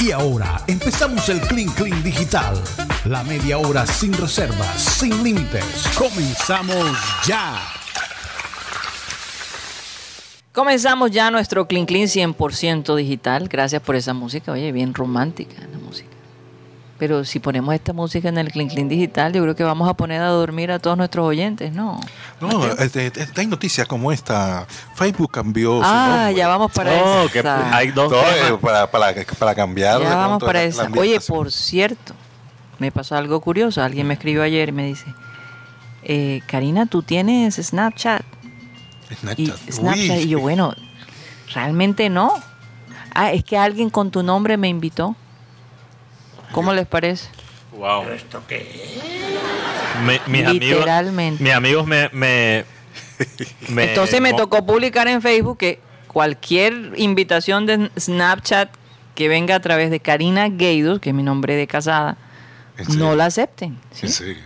Y ahora empezamos el Clean Clean Digital. La media hora sin reservas, sin límites. Comenzamos ya. Comenzamos ya nuestro Clean Clean 100% digital. Gracias por esa música. Oye, bien romántica la música. Pero si ponemos esta música en el Clean Clean digital, yo creo que vamos a poner a dormir a todos nuestros oyentes, ¿no? No, este, este, hay noticias como esta. Facebook cambió su Ah, nombre. ya vamos para Oh, esa. que hay dos para, para, para cambiar. Ya vamos para esa. Oye, por cierto, me pasó algo curioso. Alguien me escribió ayer y me dice, eh, Karina, ¿tú tienes Snapchat? Y, Snapchat. Snapchat. Y yo, bueno, realmente no. Ah, es que alguien con tu nombre me invitó. ¿Cómo les parece? Wow. Me- mis amigos, Literalmente. mis amigos me, me, me- Entonces me tocó publicar en Facebook que cualquier invitación de Snapchat que venga a través de Karina Gaidos, que es mi nombre de casada, no la acepten. ¿sí? En serio.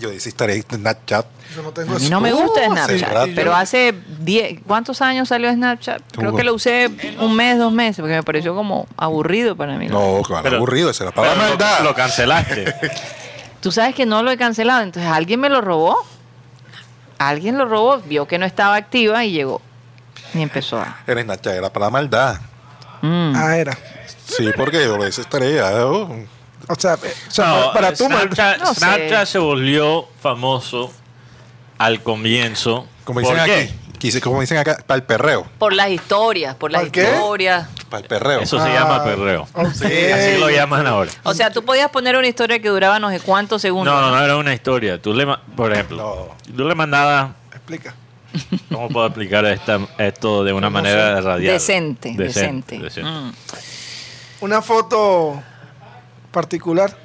Yo decía estaré en Snapchat. Yo no tengo A mí no me gusta Uh, Snapchat, pero hace 10, ¿cuántos años salió Snapchat? Creo que lo usé un mes, dos meses, porque me pareció como aburrido para mí. No, claro, Pero- aburrido. Esa es la pero palabra lo, maldad. lo cancelaste. Tú sabes que no lo he cancelado, entonces alguien me lo robó. Alguien lo robó, vio que no estaba activa y llegó. Y empezó a... Era Snapchat, era para la maldad. Mm. Ah, era. Sí, porque yo decía estaré ya. O sea, eh, o sea, No, para tú, mal- Snapchat, No sé. Snapchat se volvió famoso al comienzo. Como dicen ¿Por qué? aquí. quise- Como dicen acá, para el perreo. Por las historias, por las historias. Para el perreo. Eso se Ah, llama perreo. ok. Así lo llaman ahora. O sea, tú podías poner una historia que duraba no sé cuántos segundos. No, no, no era una historia. Tú le, por ejemplo, tú le mandabas Explica. ¿Cómo puedo explicar esta, esto de una manera radial? Decente, decente. decente. Mm. Una foto particular.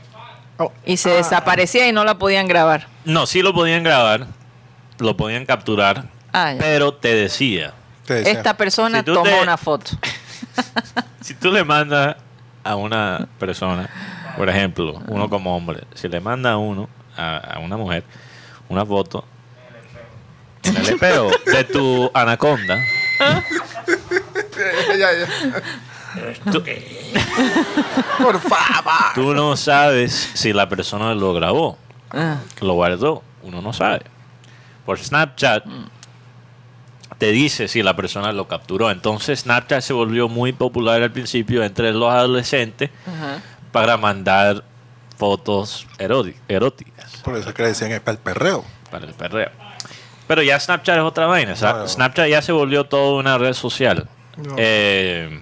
Oh, Y se desaparecía y no la podían grabar. No, sí lo podían grabar, lo podían capturar, Ah, pero te decía, Te decía, Esta persona Si tomó te- una foto. si tú le mandas a una persona, por ejemplo, uno como hombre, si le manda a uno, a, a una mujer, una foto en el espejo de tu anaconda, ya, ya. Tú, Por favor. tú no sabes si la persona lo grabó, Ah, lo guardó, uno no sabe. Por Snapchat te dice si la persona lo capturó. Entonces Snapchat se volvió muy popular al principio entre los adolescentes para mandar fotos eróti- eróticas Por eso es que le decían es para el perreo. para el perreo. Pero ya Snapchat es otra vaina. No, no. Snapchat ya se volvió toda una red social. No. Eh,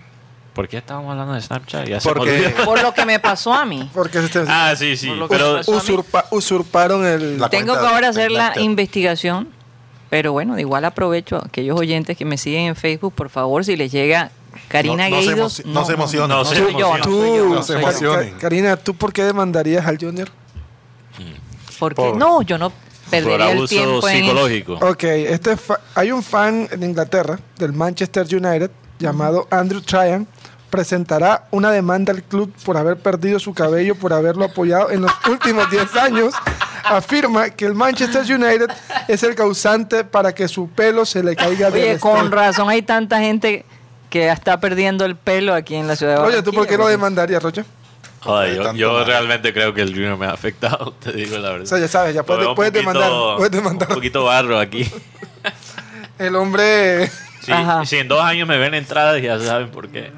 ¿Por qué estábamos hablando de Snapchat? Ya Porque-. Por lo que me pasó a mí. Porque este- Ah, sí, sí. Por Pero usurpa- usurparon el. La Tengo que ahora hacer la investigación. Pero bueno, igual aprovecho a aquellos oyentes que me siguen en Facebook, por favor, si les llega Karina No- no se Gaidos. emoci- no se emocionen, no no se no emocionen. Tú, no se emocionen. Karina, ¿tú por qué demandarías al Junior? Porque Pobre. no, yo no por perdería el abuso tiempo en psicológico. Ok, este fa- hay un fan en Inglaterra del Manchester United llamado Andrew Tryan. Presentará una demanda al club por haber perdido su cabello, por haberlo apoyado en los últimos 10 años. Afirma que el Manchester United es el causante para que su pelo se le caiga del Oye, con razón hay tanta gente que está perdiendo el pelo aquí en la ciudad de Oye, ¿tú por qué lo Barranquilla, demandarías, Rocha? Joder, De yo, realmente creo que el Junior me ha afectado, te digo la verdad. O sea, ya sabes, ya puedes, poquito- demandar. Puedes demandar. Un poquito barro aquí. El hombre, Sí, si en dos años me ven entradas, ya saben por qué.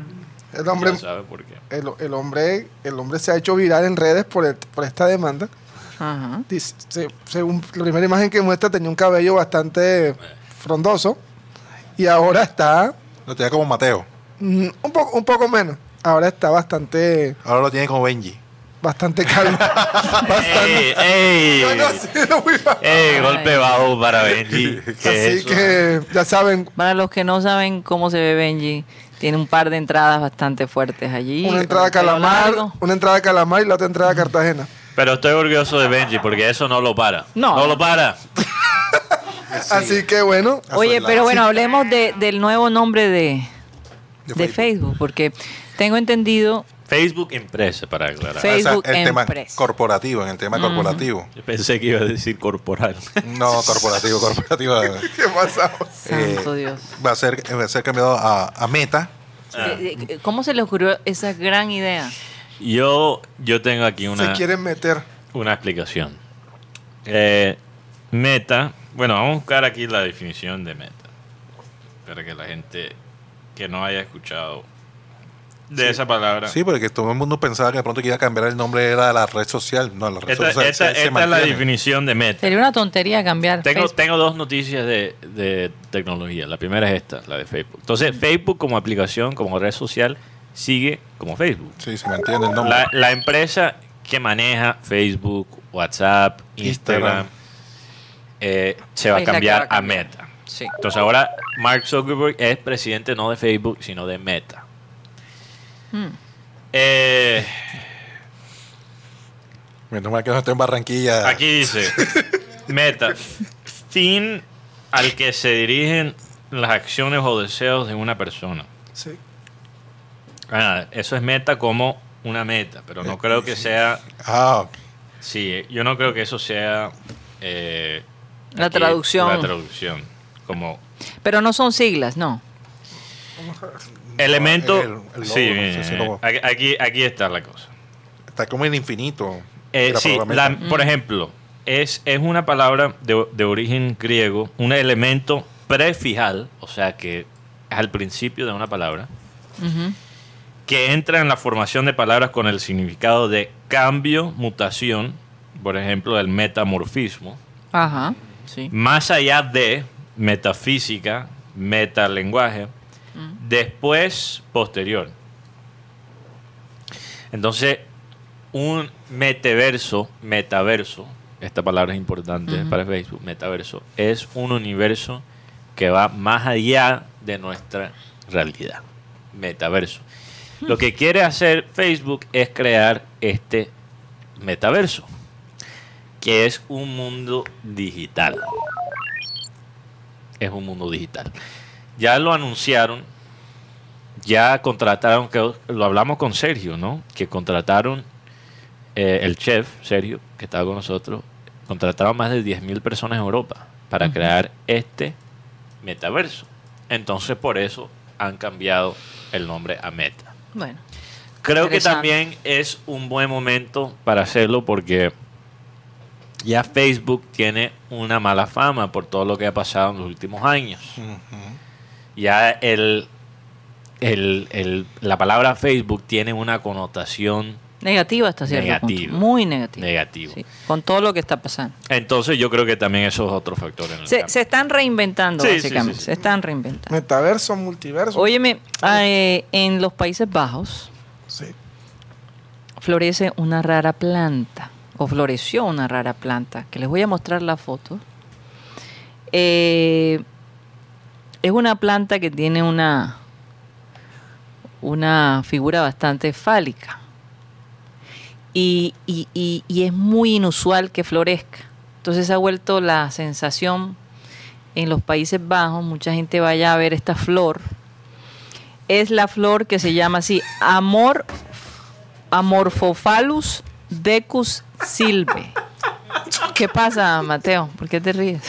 El hombre, Ya saben por qué. el, el hombre, el hombre se ha hecho viral en redes por, el- por esta demanda. Ajá. Dice- se- según la primera imagen que muestra, tenía un cabello bastante frondoso y ahora está Lo tenía como Mateo. mm, un, poco, un poco menos. Ahora está bastante, Ahora lo tiene como Benji. bastante calmo. ¡Ey! Golpe bajo para Benji. ¿Qué es Así que ya saben, Para los que no saben cómo se ve Benji, tiene un par de entradas bastante fuertes allí. una entrada a Calamar, largo. una entrada a Calamar y la otra entrada a Cartagena. Pero estoy orgulloso de Benji porque eso no lo para. No. No lo para. Así que bueno, Oye, pero bueno, hablemos de- del nuevo nombre de, De de Facebook, porque tengo entendido Facebook Impresa, para aclarar. Facebook Ah, el tema Empress. corporativo, en el tema corporativo. Yo pensé que iba a decir corporal. No, corporativo, corporativo. ¿qué pasa? Eh, Santo Dios. va a ser, va a ser cambiado a, a Meta. Ah. Eh, eh, ¿Cómo se le ocurrió esa gran idea? Yo, yo tengo aquí Se una, quieren meter. una explicación. Eh, meta, bueno, vamos a buscar aquí la definición de meta. Para que la gente que no haya escuchado de esa palabra. Sí, porque todo el mundo pensaba que de pronto que iba a cambiar el nombre era la red social. No, la red Esta, social esta- se- se esta es la definición de meta. Sería una tontería cambiar. Tengo, Facebook. tengo dos noticias de, de tecnología. La primera es esta, la de Facebook. Entonces, Facebook como aplicación, como red social, sigue como Facebook. Sí, se mantiene el nombre. La, la empresa que maneja Facebook, WhatsApp, Instagram, Instagram. eh, se va a cambiar a. Meta. Sí. Entonces ahora Mark Zuckerberg es presidente no de Facebook, sino de Meta. Hmm. Eh, Menos mal que no estoy en Barranquilla. aquí dice, Meta, fin al que se dirigen las acciones o deseos de una persona. Sí. Ah, eso es meta como una meta, pero no creo que sea Ah, Sí, yo no creo que eso sea eh, La aquí, traducción. La traducción. Como Pero no son siglas, no. Elemento. el- el logo, sí, no bien, sé si logo. aquí, aquí, está la cosa. está como en infinito. Eh, la sí, la- por ejemplo, es, es una palabra de, de origen griego, un elemento prefijal, o sea que es al principio de una palabra, que entra en la formación de palabras con el significado de cambio, mutación, por ejemplo, el metamorfismo. Ajá. Sí. más allá de metafísica, metalenguaje, después posterior. Entonces, un metaverso, metaverso, esta palabra es importante para Facebook, metaverso, es un universo que va más allá de nuestra realidad. Metaverso. Lo que quiere hacer Facebook es crear este metaverso, que es un mundo digital. Es un mundo digital. Ya lo anunciaron, ya contrataron, que lo hablamos con Sergio, ¿no? Que contrataron eh, el chef, Sergio, que estaba con nosotros, contrataron más de 10.000 personas en Europa para crear este metaverso. Entonces, por eso han cambiado el nombre a Meta. Bueno. Creo que también es un buen momento para hacerlo porque ya Facebook tiene una mala fama por todo lo que ha pasado en los últimos años. Ya el, el- el- la palabra Facebook tiene una connotación Negativa hasta cierto Negativo. punto. Muy negativa. negativa. Sí, Con todo lo que está pasando. Entonces yo creo que también eso es otro factor en el Se, se están reinventando, Sí, sí, básicamente. sí, sí. Se están reinventando. Metaverso, multiverso. Óyeme, eh, en los Países Bajos Sí. florece una rara planta, o floreció una rara planta, que les voy a mostrar la foto. Eh, es una planta que tiene una, una figura bastante fálica. Y, y- es muy inusual que florezca. Entonces ha vuelto la sensación en los Países Bajos, mucha gente vaya a ver esta flor. Es la flor que se llama así, Amor Amorphophallus decus silve. ¿Qué pasa, Mateo? ¿Por qué te ríes?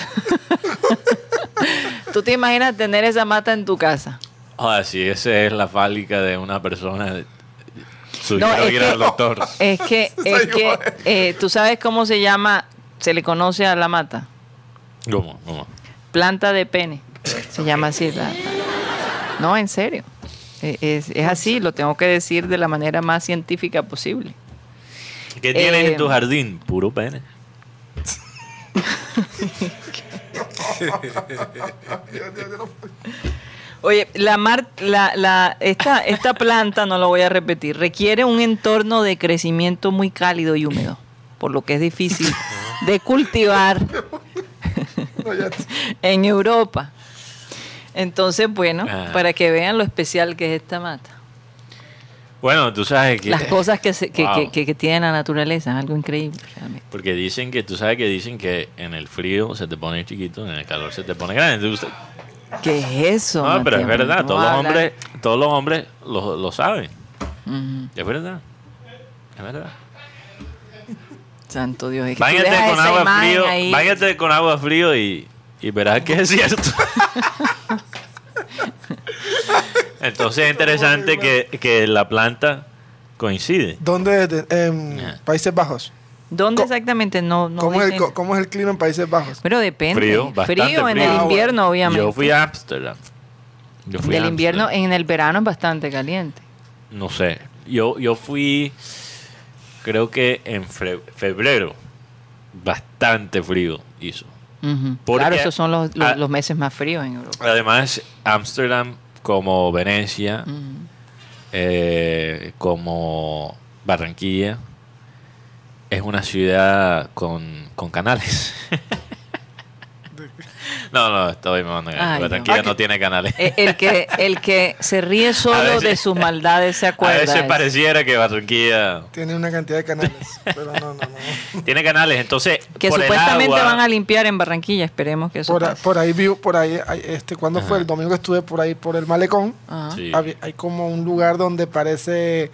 ¿Tú te imaginas tener esa mata en tu casa? Ah, sí, esa es la fálica de una persona. Su No, es ir al que, doctor. es que, es que eh, tú sabes cómo se llama, se le conoce a la mata. ¿Cómo? ¿Cómo? Planta de pene. Se llama así. la- la- No, en serio. Eh, Es, es así, lo tengo que decir de la manera más científica posible. ¿Qué tienes Eh, en tu jardín? Puro pene. Oye, la mar, la, la, esta, esta planta, no lo voy a repetir, requiere un entorno de crecimiento muy cálido y húmedo, por lo que es difícil de cultivar en Europa. Entonces, bueno, Ah. para que vean lo especial que es esta mata. Bueno, tú sabes que... Las cosas que, se- que, Wow. que- que- tiene la naturaleza, es algo increíble realmente. Porque dicen que, tú sabes que dicen que en el frío se te pone chiquito, en el calor se te pone grande. Entonces, ¿Qué es eso? no, pero es verdad, ¿Cómo todos los hombres, todos los hombres lo, lo saben. Es verdad. Es verdad. Santo Dios. es que tú Báñate dejas con agua frío, ahí. báñate con agua frío y, y verás que es cierto. Entonces es interesante que, que la planta coincide. ¿Dónde? De- en. Países Bajos. ¿Dónde Co- exactamente? No, no ¿Cómo, es el, ¿Cómo es el clima en Países Bajos? Pero depende. Frío, bastante frío en frío. el Ah, invierno, obviamente. Yo fui a Ámsterdam. Yo fui a Del invierno, Ámsterdam. en el verano es bastante caliente. No sé. Yo, yo fui, creo que en febrero. Bastante frío hizo. Ujú. Porque- Claro, esos son los, los- ah, los meses más fríos en Europa. Además, Ámsterdam, como Venecia, Ujú. eh, como Barranquilla, es una ciudad con, con canales. no, no, estoy mamando. gallo. Ay, no. Barranquilla Aquí- no tiene canales. El que, el que se ríe solo veces- de sus maldades se A acuerda. veces es- pareciera que Barranquilla Tiene una cantidad de canales. pero no, no, no. tiene canales, entonces que por el supuestamente agua- van a limpiar en Barranquilla. Esperemos que eso Por, a- pase. por ahí vi, por ahí, este, cuando fue el domingo estuve por ahí por el malecón. Ajá. Sí. Había- hay como un lugar donde parece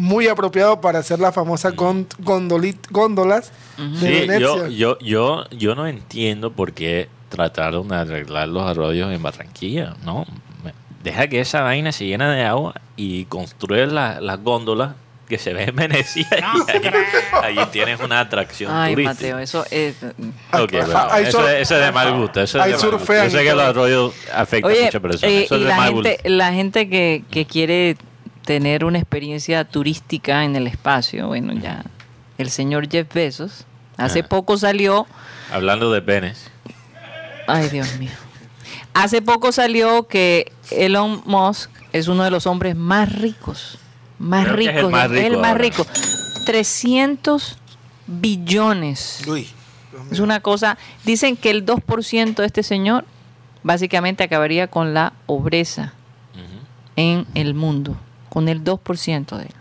muy apropiado para hacer la famosa gon- gondolit- góndolas de Sí, Venecia. yo, yo, yo, yo no entiendo por qué trataron de arreglar los arroyos en Barranquilla, ¿no? Deja que esa vaina se llene de agua y construye la- las góndolas que se ven en Venecia y ahí, ahí tienes una atracción Ay, turística. Mateo, eso es... Ok, Ajá, bueno, ahí eso, sur- eso es de mal gusto. Eso es de mal gusto. Yo sé que los arroyos afectan a Oye, muchas personas. eh, eso y es de la mal gusto. gente, la gente que, que quiere tener una experiencia turística en el espacio, bueno, ya el señor Jeff Bezos hace Ah. poco salió, Hablando de penes. ay Dios mío, hace poco salió que Elon Musk es uno de los hombres más ricos, más Creo que es el ricos, más rico el más rico, 300 billones. Uy. Es una cosa, dicen que el 2% de este señor básicamente acabaría con la pobreza en el mundo, con el 2% de él.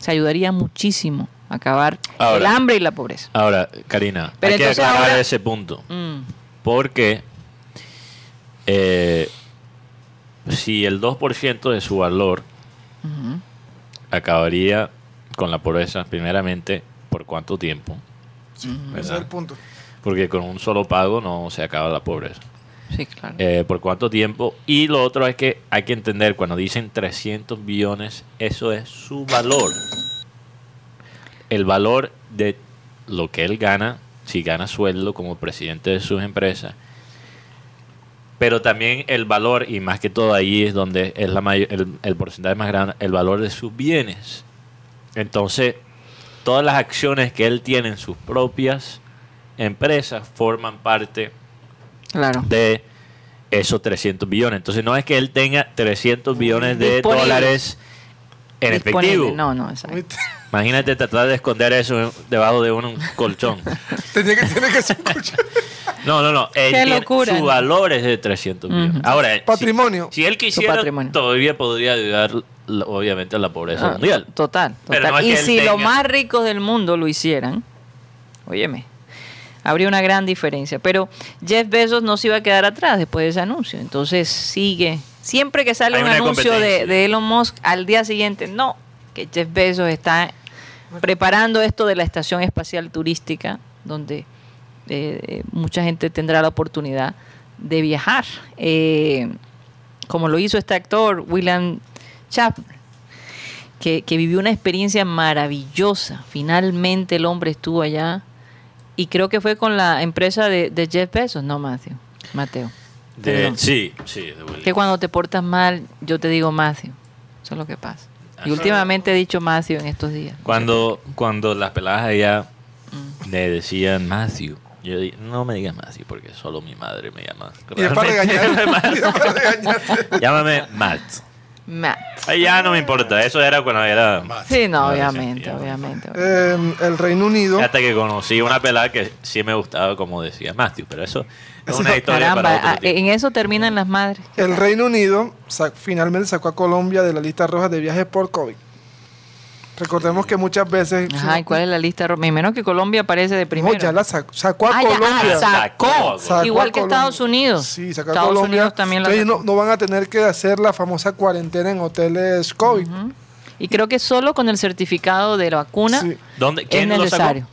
Se ayudaría muchísimo a acabar el hambre y la pobreza. Ahora, Karina, Pero hay que aclarar ahora- ese punto. Mm, Porque eh, si el 2% de su valor acabaría con la pobreza, primeramente, ¿por cuánto tiempo? Ese es el punto. Porque con un solo pago no se acaba la pobreza. Eh, ¿Por cuánto tiempo? Y lo otro es que hay que entender, cuando dicen 300 billones, eso es su valor. El valor de lo que él gana, si gana sueldo como presidente de sus empresas, pero también el valor, y más que todo ahí es donde es la mayor, el, el porcentaje más grande, el valor de sus bienes. Entonces, todas las acciones que él tiene en sus propias empresas forman parte claro. de esos 300 billones. Entonces no es que él tenga 300 billones de Disponible. dólares en Disponible. efectivo. No, no, exacto. Uy, Imagínate tratar de esconder eso debajo de un colchón. Tenía que, ser escuchar. No, no, no. Él Qué tiene- Su ¿no? valor es de 300 billones. Ujú. Ahora, si- Patrimonio. Si, él quisiera, patrimonio. todavía podría ayudar, la- obviamente, a la pobreza Ah, mundial. Total, Pero total. no es y que él si los más ricos del mundo lo hicieran, óyeme, habría una gran diferencia. Pero Jeff Bezos no se iba a quedar atrás después de ese anuncio. Entonces sigue. Siempre que sale Hay un anuncio de, Elon Musk, al día siguiente, no, que Jeff Bezos está preparando esto de la estación espacial turística, donde eh, eh, mucha gente tendrá la oportunidad de viajar. Eh, como lo hizo este actor, William Chapman que, que vivió una experiencia maravillosa. Finalmente el hombre estuvo allá y creo que fue con la empresa de, de Jeff Bezos, no Matthew, Mateo. De- sí, sí. de. Que cuando te portas mal, yo te digo Matthew. Eso es lo que pasa. Y últimamente he dicho Matthew en estos días. Cuando, cuando las peladas allá Mm. me decían Matthew, yo dije, no me digas Matthew porque solo mi madre me llama. Y para regañarte. Llámame Matt. Matt. Ay, ya no me importa, eso era cuando era... Sí, no, Adolescente, obviamente, obviamente. Eh, el Reino Unido. Hasta que conocí una pelada que sí me gustaba como decía Matthew, pero eso es una historia Caramba, para otro ah, tiempo. en eso terminan las madres. El Reino Unido sa- finalmente sacó a Colombia de la lista roja de viajes por COVID. Recordemos que muchas veces. Ajá, ¿y cuál es la lista? roja? Menos que Colombia aparece de No, primero. ya la sac- sacó a Ah, ya, ah, Colombia. sacó. Sacó Igual a que. Estados Unidos. Sí, sacó a Estados Colombia. Unidos también la Entonces sacó. no, no van a tener que hacer la famosa cuarentena en hoteles COVID. Y creo que solo con el certificado de la vacuna Sí. ¿Dónde, es ¿Quién lo sacó? necesario.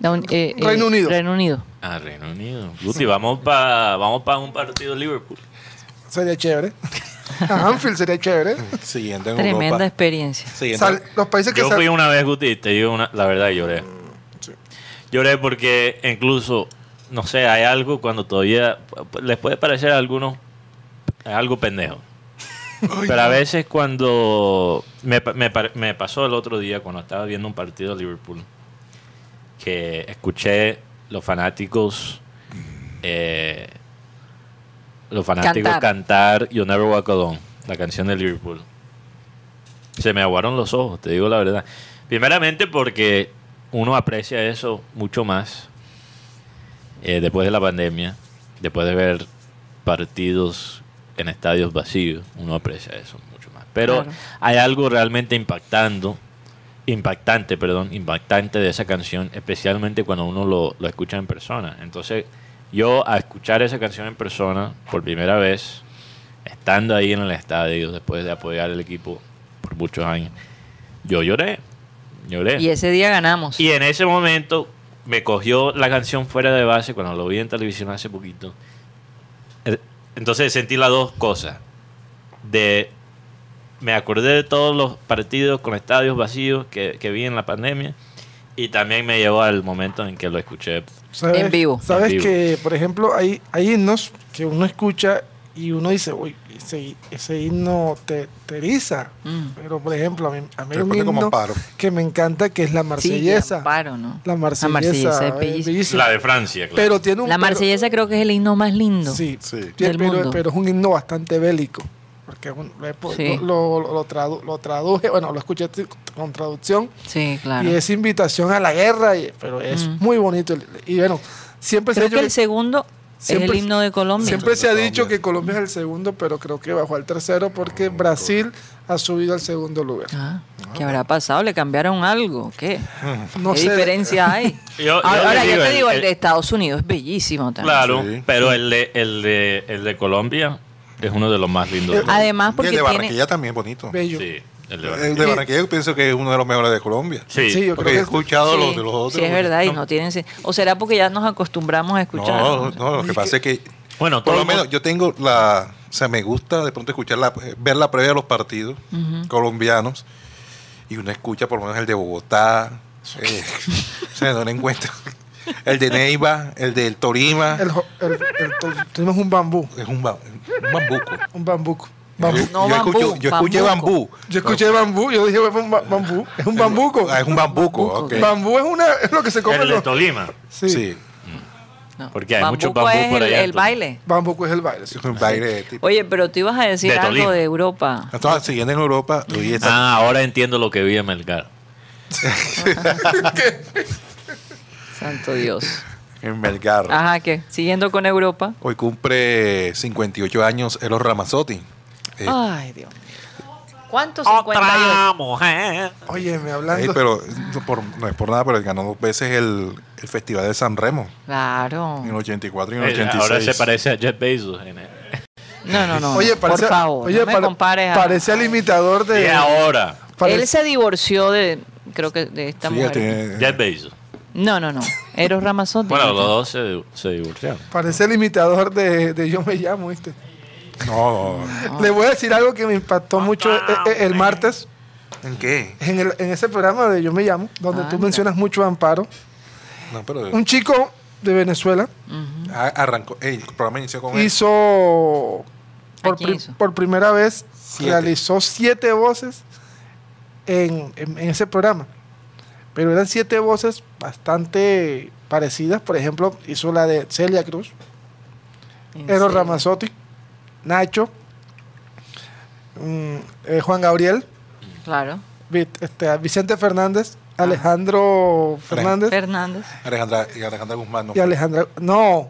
Un- eh, eh, Reino Unido. Reino Unido. Ah, Reino Unido. Guti, vamos para vamos pa un partido Liverpool. Sería chévere. A Anfield sería chévere. Siguiendo en Tremenda Europa. experiencia. Siguiendo- Sal- los países que Yo sal- fui una vez, Guti, y te digo una- la verdad, lloré. Lloré porque incluso, no sé, hay algo cuando todavía les puede parecer a algunos algo pendejo. Pero a veces cuando me, pa- me me pasó el otro día cuando estaba viendo un partido de Liverpool que escuché los fanáticos eh, los fanáticos Cantar. cantar You Never Walk Alone, la canción de Liverpool. Se me aguaron los ojos, te digo la verdad. Primeramente porque uno aprecia eso mucho más eh, después de la pandemia, después de ver partidos en estadios vacíos, uno aprecia eso mucho más. Pero Claro. hay algo realmente impactando, impactante, perdón, impactante de esa canción, especialmente cuando uno lo, lo escucha en persona. Entonces, yo a escuchar esa canción en persona por primera vez, estando ahí en el estadio, después de apoyar el equipo por muchos años, yo lloré, lloré. Y ese día ganamos. Y en ese momento me cogió la canción fuera de base cuando lo vi en televisión hace poquito. Eh, Entonces sentí las dos cosas. De me acordé de todos los partidos con estadios vacíos que, que vi en la pandemia y también me llevó al momento en que lo escuché. ¿Sabes, En vivo. Sabes En vivo. que, por ejemplo, hay, hay himnos que uno escucha y uno dice, uy, ese, ese himno te, te eriza. Mm. Pero, por ejemplo, a mí, a mí hay un himno que me encanta, que es la Sí, marsellesa. Amparo, ¿no? la marsellesa. Marsellesa es bellísima. bellísima. La de Francia, claro. Pero tiene un... La pero- marsellesa creo que es el himno más lindo. Sí, Sí. del pero, mundo. pero es un himno bastante bélico. Porque un- lo, Sí. lo, lo- lo tradu- lo traduje, bueno, lo escuché con traducción. Sí, claro. Y es invitación a la guerra, y- pero es Mm. muy bonito. Y bueno, siempre se ha Creo dicho que el segundo es el himno de Colombia. Siempre se ha dicho que Colombia es el segundo, pero creo que bajó al tercero porque Brasil ha subido al segundo lugar. Ah, ¿Qué habrá pasado? ¿Le cambiaron algo? ¿Qué? No ¿Qué sé. diferencia hay? Yo- yo Ahora, yo te digo, el, el- de Estados Unidos es bellísimo también. Claro, Sí. pero el de, el, de, el de Colombia es uno de los más lindos. mundo. Además, Y porque el de tiene... Barranquilla también bonito. Bello. Sí, el de El Barranquilla. de Barranquilla yo pienso que es uno de los mejores de Colombia. Sí, Sí, yo Porque he creo que escuchado Sí, los de los otros. sí, es verdad, y no tienen... ¿O será porque ya nos acostumbramos a escuchar? No, no, lo que Y pasa es que Bueno, por lo el menos yo tengo la, o sea, me gusta de pronto escuchar la, ver la previa de los partidos colombianos y uno escucha por lo menos el de Bogotá, eh, o sea, no le encuentro el de Neiva, el del Torima, El, jo- el, el- to- tenemos un bambú, es un, ba- un bambuco. un bambuco. Bambú. No, yo, bambú, escucho- yo escuché bambuco. bambú. Yo escuché bambú, yo dije, fue un ba- bambú. Es un bambuco. Ah, es un bambuco, ok. Bambú es, una, es lo que se come. el de los- Tolima. sí. Sí, No. Porque hay mucho Bambuco bambú es por el, allá, el entonces. baile. Bambuco es el baile. sí. es un baile tipo. Oye, pero tú ibas a decir De algo Tolima. de Europa. Entonces, siguiendo en Europa, hoy está Ah, ahora entiendo lo que vi en Melgar. Santo Dios. en Melgar. Ajá, ¿qué? Siguiendo con Europa. Hoy cumple 58 años Elos Ramazzotti. Eh, Ay, Dios mío. ¿Cuántos 58? mujer. Óyeme, eh, hablando. pero no, por- no es por nada, pero él ganó dos veces el, el Festival de San Remo. Claro. En el 84 y en el Eh, 86. Ahora se parece a Jeff Bezos. en el- No, no, no. oye, parece, por favor, oye, no me pare- compares a- parece al imitador Y de. ahora, parece- Él se divorció de, creo que de esta Sí, mujer. tiene- Jeff Bezos. No, no, no. Eros Ramazzotti. Bueno, los dos se, se divorciaron. Parece el imitador de, de Yo Me Llamo, ¿viste? No, no. Le voy a decir algo que me impactó mucho eh, eh, el, martes ¿En qué? en, el- en ese programa de Yo Me Llamo, donde tú Anda. mencionas mucho a Amparo. No, pero Un chico de Venezuela arrancó. el programa inició con él. hizo por, pri- hizo? por primera vez, Siete. realizó siete voces en, en- en ese programa. Pero eran siete voces bastante parecidas. Por ejemplo, hizo la de Celia Cruz, ¿En Eros serio? Ramazzotti, Nacho, mm, eh, Juan Gabriel, Claro. Este, Vicente Fernández, Alejandro Fernández Fernández. Alejandra, y Alejandra Guzmán. No. y Alejandra. No,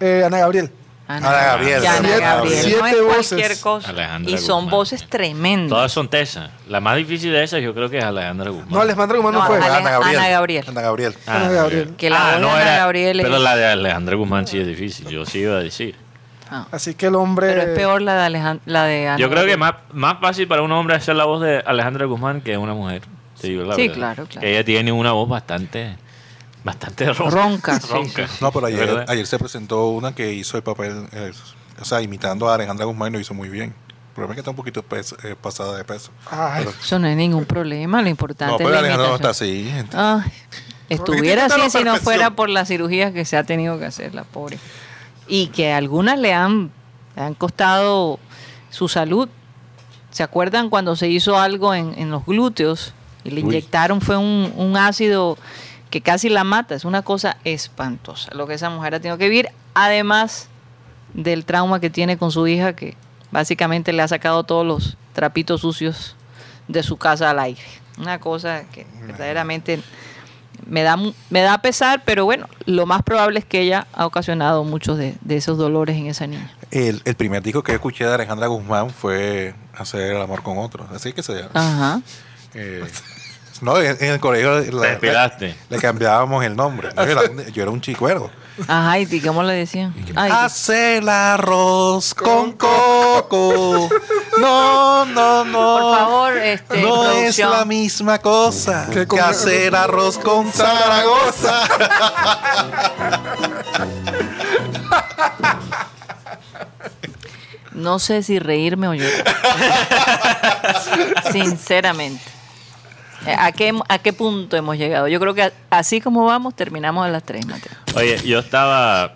eh, Ana Gabriel. Ana Gabriel. Y Ana Siete- Gabriel. no siete es voces. cualquier cosa. Alejandra y son Guzmán. voces tremendas. Todas son tesas. La más difícil de esas yo creo que es Alejandra Guzmán. No, Alejandra Guzmán no, No, fue. Ale- Ana Gabriel. Ana Gabriel. Ana Gabriel. Ana Gabriel. Que la voz de Ana Gabriel es- Pero la de Alejandra Guzmán sí es difícil. Yo sí iba a decir. Ah, Así que el hombre. Pero es peor la de, Alejan- la de Ana Yo creo que Gabriel. más, más fácil para un hombre hacer la voz de Alejandra Guzmán que una mujer. Sí, verdad. claro, claro. Que ella tiene una voz bastante, bastante ronca. Ronca, sí, Ronca. sí, No, pero ayer, ayer se presentó una que hizo el papel, eh, o sea, imitando a Alejandra Guzmán y lo hizo muy bien. problema es que está un poquito eh, pasada de peso. Ay, Pero- Eso no es ningún problema, lo importante no, es pero no está así. Ay, estuviera así si no fuera por la cirugía que se ha tenido que hacer, la pobre. Y que algunas le han, le han costado su salud. ¿Se acuerdan cuando se hizo algo en, en los glúteos y le Uy. inyectaron fue un, un ácido que casi la mata? Es una cosa espantosa lo que esa mujer ha tenido que vivir, además del trauma que tiene con su hija que básicamente le ha sacado todos los trapitos sucios de su casa al aire. Una cosa que verdaderamente me da, mu- me da pesar, pero bueno, lo más probable es que ella ha ocasionado muchos de, de esos dolores en esa niña. El, el primer disco que escuché de Alejandra Guzmán fue Hacer el amor con otro. Así que se llama. Ajá. Eh, no, en, en el colegio Te le, cambiábamos el nombre. Yo era, un- yo era un chicuero. Ajá, ¿y cómo le decían? Hace el arroz con coco. No, no, no. por favor, este, No es la misma cosa Que hacer arroz con Zaragoza. No sé si reírme o llorar. Sinceramente. Eh, ¿A qué, ¿A qué punto hemos llegado? Yo creo que a- así como vamos, terminamos a las 3, Mateo. Oye, yo estaba,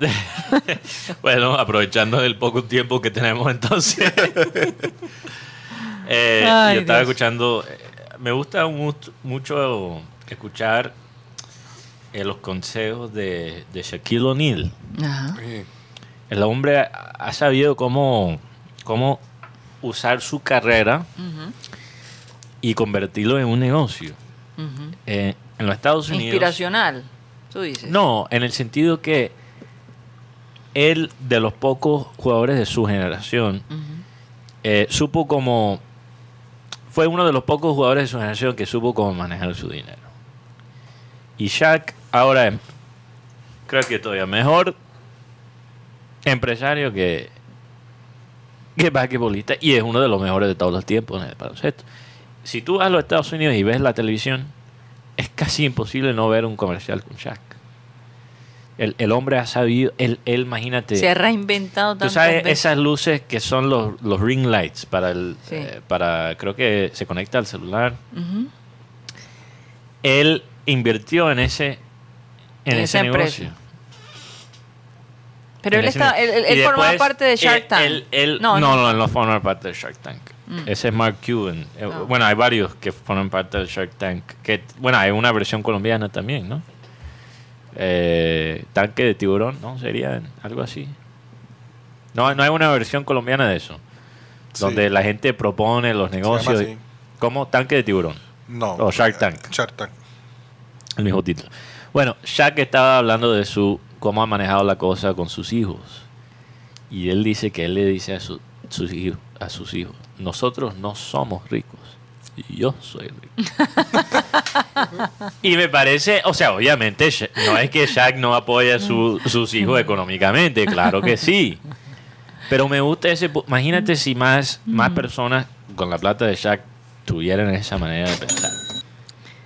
bueno, aprovechando el poco tiempo que tenemos entonces, Eh, Ay, yo estaba Dios. escuchando, eh, me gusta mu- mucho escuchar eh, los consejos de, de Shaquille O'Neal. El hombre ha, ha sabido cómo, cómo usar su carrera y convertirlo en un negocio. Eh, en los Estados Unidos... Inspiracional, tú dices. No, en el sentido que él, de los pocos jugadores de su generación, eh, supo como... Fue uno de los pocos jugadores de su generación que supo cómo manejar su dinero. Y Shaq ahora es, creo que todavía mejor empresario que, que basquetbolista y es uno de los mejores de todos los tiempos en el baloncesto. Si tú vas a los Estados Unidos y ves la televisión, es casi imposible no ver un comercial con Shaq. El, el hombre ha sabido, él, él imagínate... Se ha reinventado Tú tantas sabes veces. esas luces que son los, los ring lights para el Sí. eh, para creo que se conecta al celular. Ujú. Él invirtió en ese en, En ese negocio. Pero En él, está, él, él- formaba después, parte de Shark Tank. no, no, no. no, él no forma parte de Shark Tank. Mm. Ese es Mark Cuban. Eh, Ah. Bueno, hay varios que forman parte del Shark Tank. Que, bueno, hay una versión colombiana también, ¿no? Eh, tanque de tiburón, ¿no? Sería algo así. No, no hay una versión colombiana de eso. Sí. Donde la gente propone los negocios. Como tanque de tiburón. No. O Shark Tank. Shark Tank. El mismo título. Bueno, Shaq estaba hablando de su cómo ha manejado la cosa con sus hijos. Y él dice que él le dice a, su- sus, hijos, a sus hijos, nosotros no somos ricos. Yo soy rico. y me parece, o sea, obviamente no es que Shaq no apoya a su- sus hijos económicamente, claro que sí. Pero me gusta ese... Imagínate si más, más personas con la plata de Shaq tuvieran esa manera de pensar.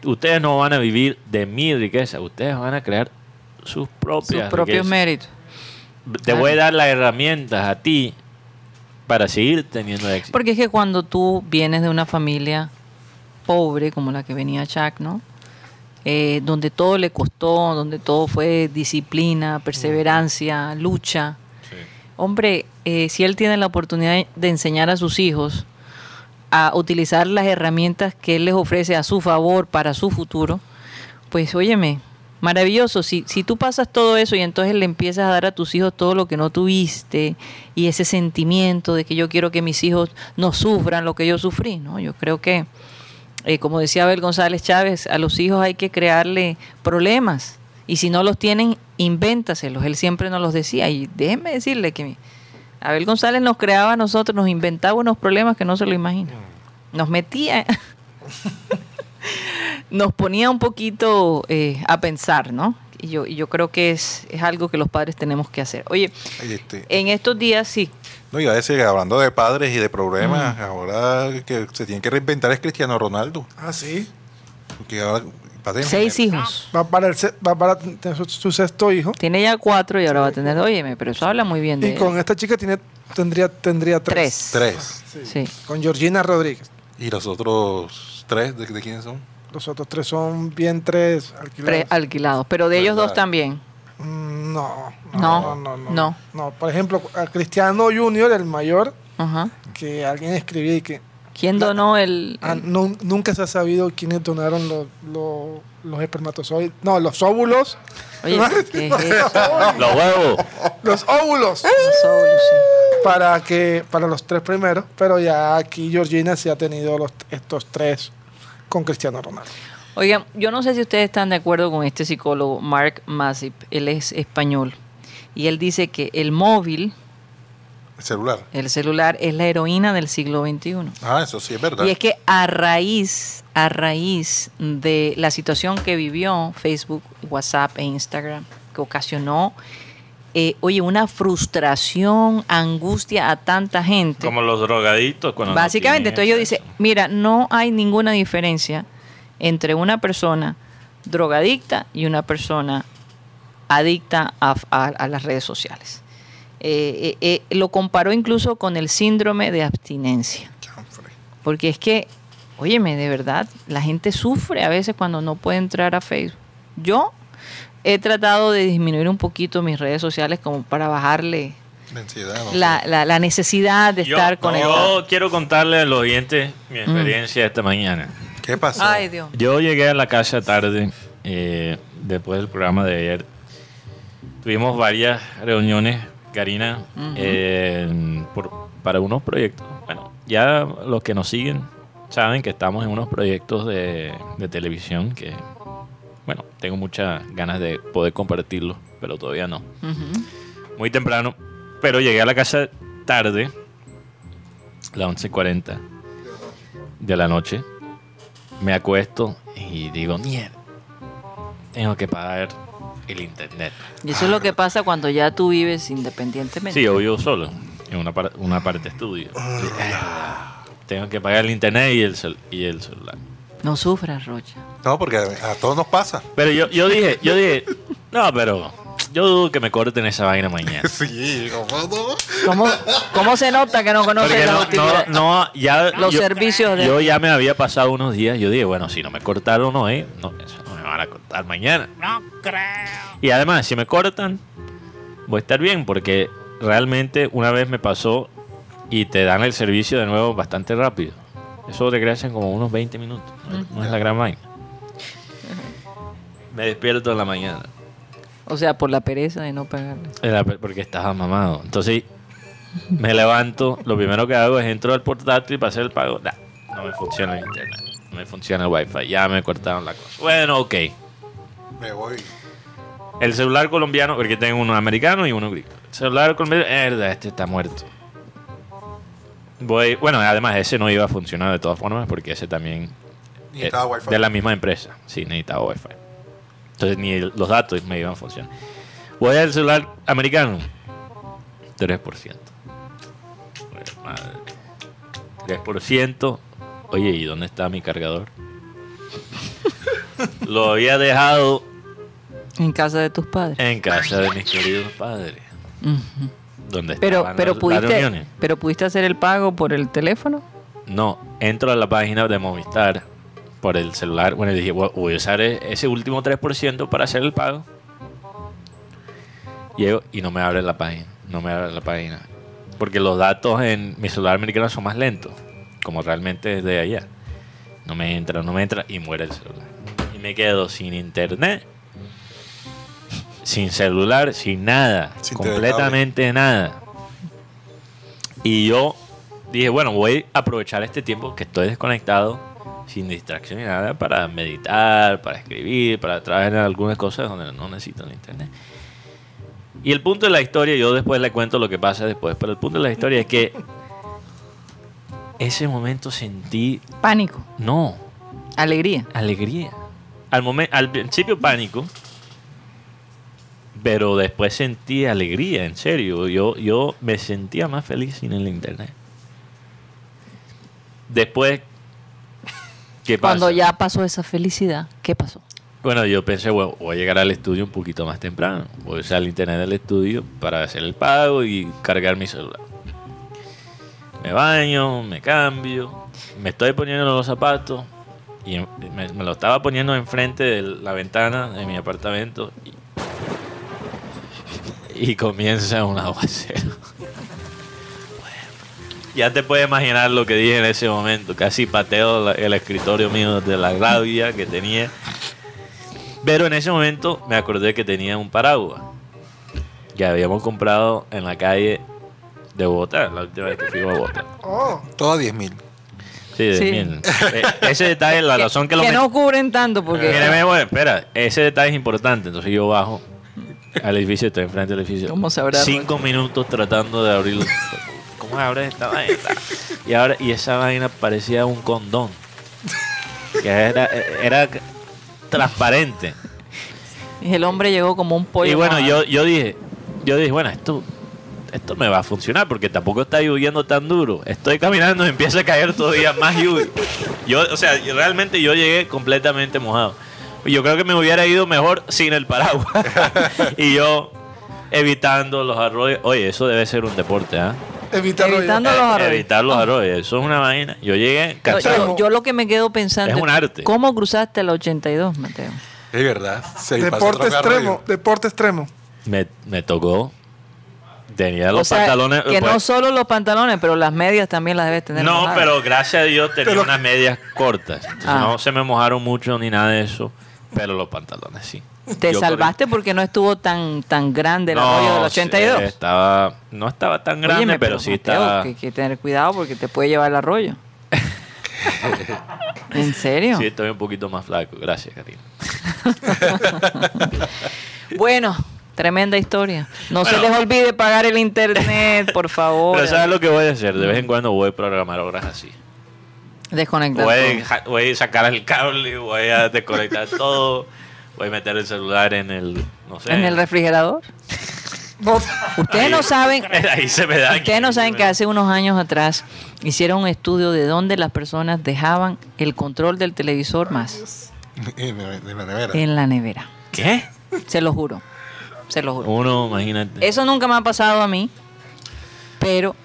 Ustedes no van a vivir de mi riqueza, ustedes van a crear sus propias Sus propios méritos. Te voy a dar las herramientas a ti para seguir teniendo éxito. Porque es que cuando tú vienes de una familia pobre, como la que venía Chuck, ¿no? Eh, donde todo le costó, donde todo fue disciplina, perseverancia, lucha. Hombre, eh, si él tiene la oportunidad de enseñar a sus hijos a utilizar las herramientas que él les ofrece a su favor para su futuro, pues óyeme, maravilloso. Si, si tú pasas todo eso y entonces le empiezas a dar a tus hijos todo lo que no tuviste y ese sentimiento de que yo quiero que mis hijos no sufran lo que yo sufrí, ¿no? Yo creo que, eh, como decía Abel González Chávez, a los hijos hay que crearle problemas y si no los tienen, invéntaselos. Él siempre nos los decía y déjenme decirle que Abel González nos creaba a nosotros, nos inventaba unos problemas que no se lo imagina. Nos metía, nos ponía un poquito eh, a pensar, ¿no? Y yo, y yo creo que es, es algo que los padres tenemos que hacer. Oye, Este, en estos días sí, no, iba a decir que hablando de padres y de problemas, Mm. ahora que se tiene que reinventar es Cristiano Ronaldo. Ah, sí. Porque ahora Va a tener Seis hijos. Va para, el va para tener su, su sexto hijo. Tiene ya cuatro y ahora va a tener. Óyeme, pero eso habla muy bien de Y con esta chica tiene, tendría, tendría tres. tres. Tres. Sí. Con Georgina Rodríguez. ¿Y los otros tres de, de quiénes son? Los otros tres son vientres alquilados. Tres alquilados. Pero de ellos dos también. Mm, No, No, no, no, no, no. No, por ejemplo, a Cristiano Junior, el mayor, que alguien escribía y que ¿Quién donó el, ah, nunca se ha sabido quiénes donaron los, los, los espermatozoides. No, los óvulos. Oye, ¿qué es eso? Los huevos. los óvulos. Los óvulos, sí. para que para los tres primeros, pero ya aquí Georgina sí ha tenido los, estos tres con Cristiano Ronaldo. Oigan, yo no sé si ustedes están de acuerdo con este psicólogo, Mark Masip. Él es español. Y él dice que el móvil, El celular. el celular, es la heroína del siglo XXI. Ah, eso sí es verdad. Y es que a raíz, a raíz de la situación que vivió Facebook, WhatsApp e Instagram, que ocasionó, eh, oye, una frustración, angustia a tanta gente. Como los drogadictos. Cuando Básicamente, entonces acceso. dicen, mira, no hay ninguna diferencia entre una persona drogadicta y una persona adicta a, a- a las redes sociales. Eh, eh, eh, lo comparó incluso con el síndrome de abstinencia. Porque es que, óyeme, de verdad, la gente sufre a veces cuando no puede entrar a Facebook. Yo he tratado de disminuir un poquito mis redes sociales como para bajarle La ansiedad, no la, sé. la- la necesidad de Yo- estar conectado. Yo quiero contarle a los oyentes mi experiencia esta mañana. ¿Qué pasó? Ay, Dios. Yo llegué a la casa tarde, eh, después del programa de ayer. Tuvimos varias reuniones, Karina, eh, por- para unos proyectos. Bueno, ya los que nos siguen saben que estamos en unos proyectos de, de televisión que, bueno, tengo muchas ganas de poder compartirlos, pero todavía no. Muy temprano, pero llegué a la casa tarde, las 11.40 de la noche. Me acuesto y digo, mierda, tengo que pagar el internet. Y eso es lo que pasa cuando ya tú vives independientemente. Sí, yo vivo solo, en una, par- una parte estudio. Tengo que pagar el internet y el, cel- y el celular. No sufras, Rocha. No, porque a, a todos nos pasa. Pero yo, yo dije, yo dije, no, pero yo dudo que me corten esa vaina mañana. Sí, ¿cómo no? ¿Cómo, cómo se nota que no conoces no, no, no, ya Los servicios de- Yo ya me había pasado unos días. Yo dije, bueno, si no me cortaron hoy, no, eso no me van a cortar mañana. No creo. Y además, si me cortan, voy a estar bien, porque realmente una vez me pasó y te dan el servicio de nuevo bastante rápido. Eso regresa en como unos 20 minutos. No, no es la gran vaina. Me despierto en la mañana. O sea, por la pereza de no pagarle. Porque estaba mamado. Entonces me levanto, lo primero que hago es entro al portátil para hacer el pago. Nah, no me funciona el internet, no me funciona el wifi, ya me cortaron la cosa. Bueno, ok. Me voy. El celular colombiano, porque tengo uno americano y uno gringo. El celular colombiano, este está muerto. Voy, bueno, además ese no iba a funcionar de todas formas porque ese también eh, estaba wifi. de la misma empresa. Sí, necesitaba wifi. Entonces ni el- los datos me iban a funcionar. Voy al celular americano. 3%. Pues, madre. 3%. Oye, ¿y dónde está mi cargador? Lo había dejado En casa de tus padres. en casa de mis queridos padres. Ujú. Donde Pero, pero, las- las pudiste, reuniones. pero pudiste hacer el pago por el teléfono. No, entro a la página de Movistar por el celular. Bueno, dije, "Voy- a usar e- ese último 3% para hacer el pago. Llego y no me abre la página. No me abre la página. Porque los datos en mi celular americano son más lentos. Como realmente es de allá. No me entra, no me entra y muere el celular. Y me quedo sin internet, sin celular, sin nada. Sin completamente nada. Y yo dije, bueno, voy a aprovechar este tiempo que estoy desconectado, sin distracción ni nada, para meditar, para escribir, para trabajar en algunas cosas donde no necesito el internet. Y el punto de la historia, yo después le cuento lo que pasa después, pero el punto de la historia es que ese momento sentí, Pánico. no, Alegría. alegría. Al, momen- al principio pánico, pero después sentí alegría, en serio. Yo, yo me sentía más feliz sin el internet. Después, ¿qué pasa? Cuando ya pasó esa felicidad, ¿qué pasó? Bueno, yo pensé, bueno, voy a llegar al estudio un poquito más temprano. Voy a usar el internet del estudio para hacer el pago y cargar mi celular. Me baño, me cambio, me estoy poniendo los zapatos y me, me lo estaba poniendo enfrente de la ventana de mi apartamento y, y comienza un aguacero. Ya te puedes imaginar lo que dije en ese momento. Casi pateo el escritorio mío de la rabia que tenía. Pero en ese momento me acordé que tenía un paraguas que habíamos comprado en la calle de Bogotá, la última vez que fui a Bogotá. Oh, Todo a 10 mil. Sí, de Sí. mil. Eh, ese detalle, la razón que lo que no cubren tanto porque Mírame, bueno, espera, ese detalle es importante. Entonces yo bajo al edificio, estoy enfrente del edificio. ¿Cómo se habrá Cinco minutos tratando de abrirlo. ¿Cómo abres esta vaina? Y ahora, y esa vaina parecía un condón. Que era, era transparente. y el hombre llegó como un pollo. Y bueno, yo, yo dije, yo dije, bueno, esto, esto me va a funcionar porque tampoco está lloviendo tan duro. Estoy caminando y empieza a caer todavía más lluvia. Yo, o sea, realmente yo llegué completamente mojado. Y Yo creo que me hubiera ido mejor sin el paraguas. y yo evitando los arroyos. Oye, eso debe ser un deporte, ¿ah? evitarlo. Evitando los arroyos. Evitar los arroyos. Eso es una vaina. Yo llegué Yo- cansado. yo, yo lo que me quedo pensando Es un arte. ¿Cómo cruzaste el 82, Mateo? Es verdad. Deporte extremo, deporte extremo. Me, me tocó. Tenía los o sea, pantalones. que pues, no solo los pantalones, pero las medias también las debes tener. No, mojadas. pero gracias a Dios tenía Pero- unas medias cortas. Entonces Ah. no se me mojaron mucho ni nada de eso. Pero los pantalones sí. Te Yo salvaste porque no estuvo tan tan grande el arroyo del No, 82. sí, estaba, no estaba tan grande, Óyeme, pero, sí Mateo, estaba. que hay que tener cuidado porque te puede llevar el arroyo. ¿En serio? Sí, estoy un poquito más flaco. Gracias, Karina. Bueno, tremenda historia. No se les olvide pagar el internet, por favor. Pero ¿sabes lo que voy a hacer? De vez en cuando voy a programar horas así. Desconectar. Voy, todo. a voy a sacar el cable, voy a desconectar todo. Voy a meter el celular en el. No sé. En el refrigerador. Ustedes no saben, Ahí se me daña. ustedes no saben que hace unos años atrás hicieron un estudio de dónde las personas dejaban el control del televisor más En la, en la nevera. en la nevera. ¿Qué? Se lo juro. Se lo juro. Uno, imagínate. Eso nunca me ha pasado a mí, pero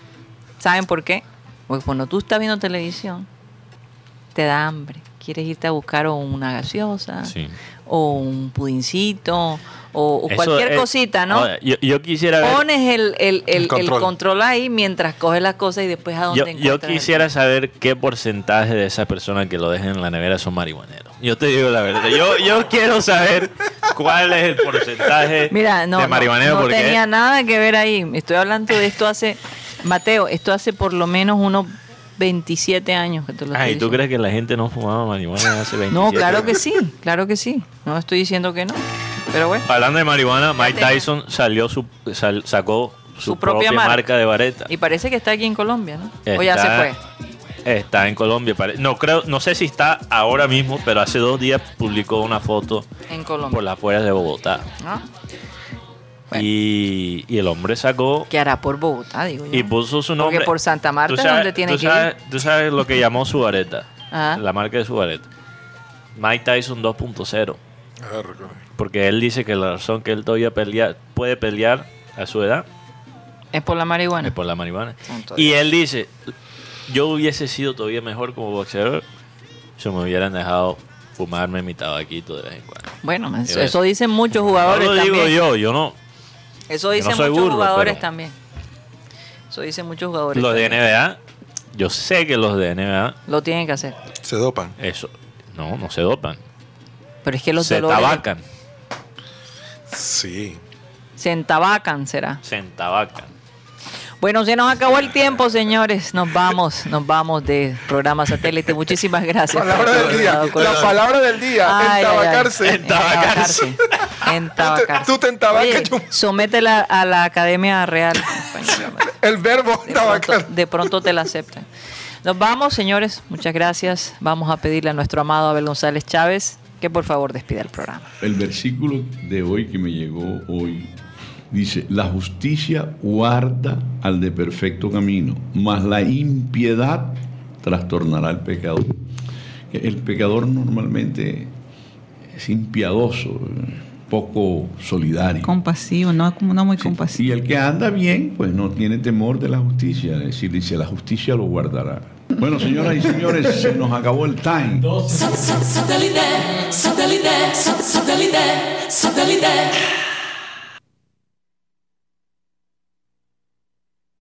¿saben por qué? Porque cuando tú estás viendo televisión, te da hambre. Quieres irte a buscar o una gaseosa, Sí. o un pudincito, o, cualquier es- cosita, ¿no? Ahora, yo, yo quisiera ver. Pones el, el, el- el control. control. ahí mientras coges las cosas y después a dónde Yo, yo quisiera saber qué porcentaje de esas personas que lo dejan en la nevera son marihuaneros. Yo te digo la verdad. Yo, yo quiero saber cuál es el porcentaje Mira, no, de no, marihuaneros no porque tenía nada que ver ahí. Estoy hablando de esto hace, Mateo, esto hace por lo menos unos 27 años que te lo estoy Ay, ¿tú crees que la gente no fumaba marihuana hace 27 No, claro que sí, claro que sí. No estoy diciendo que no. Pero bueno, Hablando de marihuana, Mike. Tyson salió su, sal- sacó su, Su propia propia, marca. marca. de vareta. y parece que está aquí en Colombia, ¿no? O ya se fue. Está en Colombia. No creo, no sé si está ahora mismo, pero hace dos días publicó una foto En Colombia. por las afueras de Bogotá. ¿no? Bueno. Y, y el hombre sacó ¿Qué hará por Bogotá, digo yo? y puso su nombre. Porque por Santa Marta ¿Tú es sabes- donde tiene que sabes, ir. Tú sabes lo que llamó su vareta. Ajá. La marca de su vareta. Mike Tyson 2.0. Ah. Porque él dice que la razón que él todavía pelea, puede pelear a su edad Es por la marihuana. es por la marihuana. Y él dice, yo hubiese sido todavía mejor como boxeador si me hubieran dejado fumarme mi tabaquito de vez en cuando. Bueno, eso, dicen muchos No jugadores lo digo también. yo, yo no. Eso dicen no muchos burro, jugadores también. Eso dicen muchos jugadores. Los de también. NBA, yo sé que los de NBA, Lo tienen que hacer. Se dopan. eso, no, no se dopan. Pero es que los se dolores tabacan, Sí. se entabacan, será. se entabacan. Bueno, se nos acabó el tiempo, señores. Nos vamos, nos vamos de programa satélite. Muchísimas gracias. palabra del día. La palabra del día. Entabacarse. Entabacarse. Entabacarse. Tú te entabacas, sométela a la Academia Real. El verbo De pronto, tabacar. de pronto te la aceptan. Nos vamos, señores. Muchas gracias. Vamos a pedirle a nuestro amado Abel González Chávez que por favor despida el programa. El versículo de hoy que me llegó hoy dice, la justicia guarda al de perfecto camino, mas la impiedad trastornará al pecador. El pecador normalmente es impiadoso, eh, poco solidario. Compasivo, no, no muy Sí, compasivo. Y el que anda bien, pues no tiene temor de la justicia. Es decir, dice, la justicia lo guardará. Bueno, señoras y señores, se nos acabó el time. Satellite, satellite, satellite, satellite.